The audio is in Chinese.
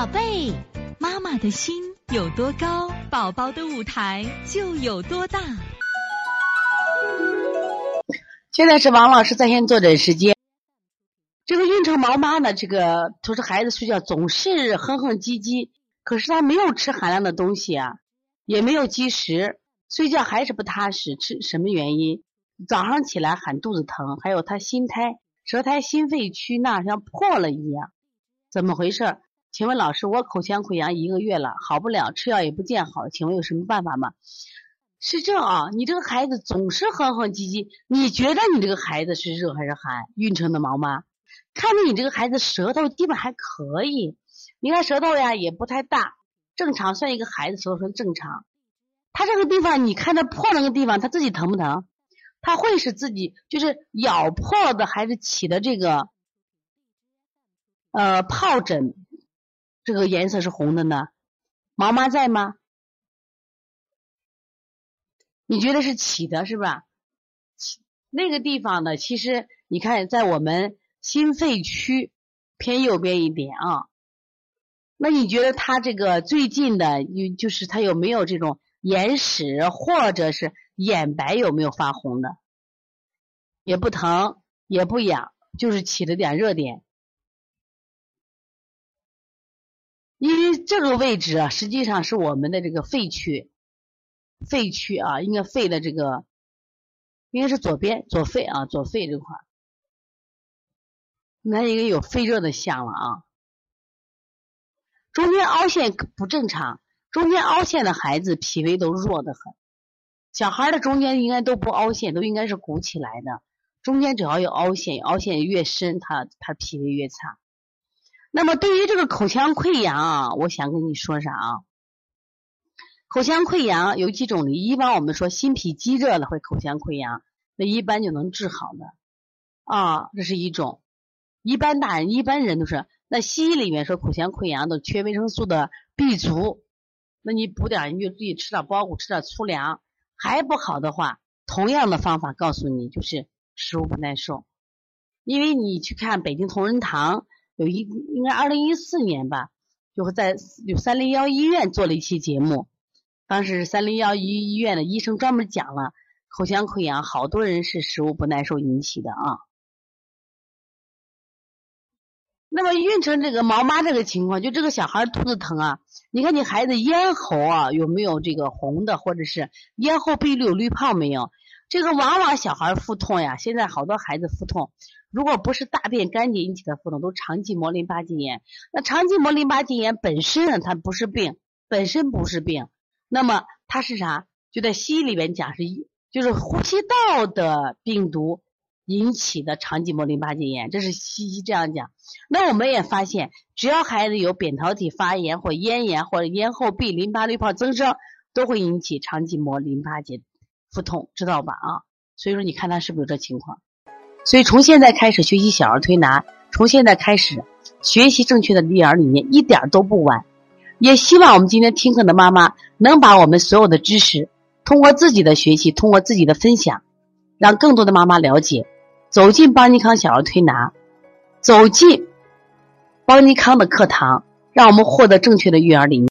宝贝，妈妈的心有多高，宝宝的舞台就有多大。现在是王老师在线坐诊时间。这个孕程毛妈呢，这个都是孩子睡觉总是哼哼唧唧，可是他没有吃寒凉的东西啊，也没有积食，睡觉还是不踏实。吃什么原因？早上起来喊肚子疼，还有他心胎、舌苔、心肺区那像破了一样，怎么回事？请问老师，我口腔溃疡一个月了，好不了，吃药也不见好，请问有什么办法吗？是这样啊，你这个孩子总是哼哼唧唧，你觉得你这个孩子是热还是寒？运城的毛妈，看着你这个孩子舌头基本还可以，你看舌头呀也不太大，正常，算一个孩子舌头算正常。他这个地方，你看他破那个地方，他自己疼不疼？他会是自己就是咬破的，还是起的这个呃疱疹？这个颜色是红的呢？毛妈在吗？你觉得是起的，是吧？那个地方呢？其实你看，在我们心肺区偏右边一点啊。那你觉得他这个最近的，有就是他有没有这种眼屎或者是眼白有没有发红的？也不疼，也不痒，就是起了点热点。因为这个位置啊，实际上是我们的这个肺区。肺区啊，应该肺的这个应该是左边左肺啊，左肺这块，那应该有肺热的象了啊。中间凹陷不正常，中间凹陷的孩子脾胃都弱得很。小孩的中间应该都不凹陷，都应该是鼓起来的。中间只要有凹陷，凹陷越深，他他脾胃越差。那么对于这个口腔溃疡啊，我想跟你说啥啊？口腔溃疡有几种？一般我们说心脾积热了会口腔溃疡，那一般就能治好的啊，这是一种。一般大人、一般人都是。那西医里面说口腔溃疡都缺维生素的 B 族，那你补点，你就自己吃点包谷，吃点粗粮，还不好的话，同样的方法告诉你，就是食物不耐受。因为你去看北京同仁堂，有一应该二零一四年吧，就会在有三零幺医院做了一期节目。当时三零幺医医院的医生专门讲了口腔溃疡，好多人是食物不耐受引起的啊。那么孕程这个毛妈这个情况，就这个小孩肚子疼啊，你看你孩子咽喉啊有没有这个红的，或者是咽喉壁里有绿泡没有？这个往往小孩腹痛呀，现在好多孩子腹痛，如果不是大便干结引起的腹痛，都肠系膜淋巴结炎。那肠系膜淋巴结炎本身，它不是病，本身不是病。那么它是啥？就在西医里边讲是，就是呼吸道的病毒引起的肠系膜淋巴结炎，这是西医这样讲。那我们也发现，只要孩子有扁桃体发炎或咽炎或者咽后壁淋巴滤泡增生，都会引起肠系膜淋巴结腹痛，知道吧？啊，所以说你看他是不是有这情况？所以从现在开始学习小儿推拿，从现在开始学习正确的育儿理念，一点都不晚。也希望我们今天听课的妈妈能把我们所有的知识，通过自己的学习，通过自己的分享，让更多的妈妈了解，走进邦尼康小儿推拿，走进邦尼康的课堂，让我们获得正确的育儿理念。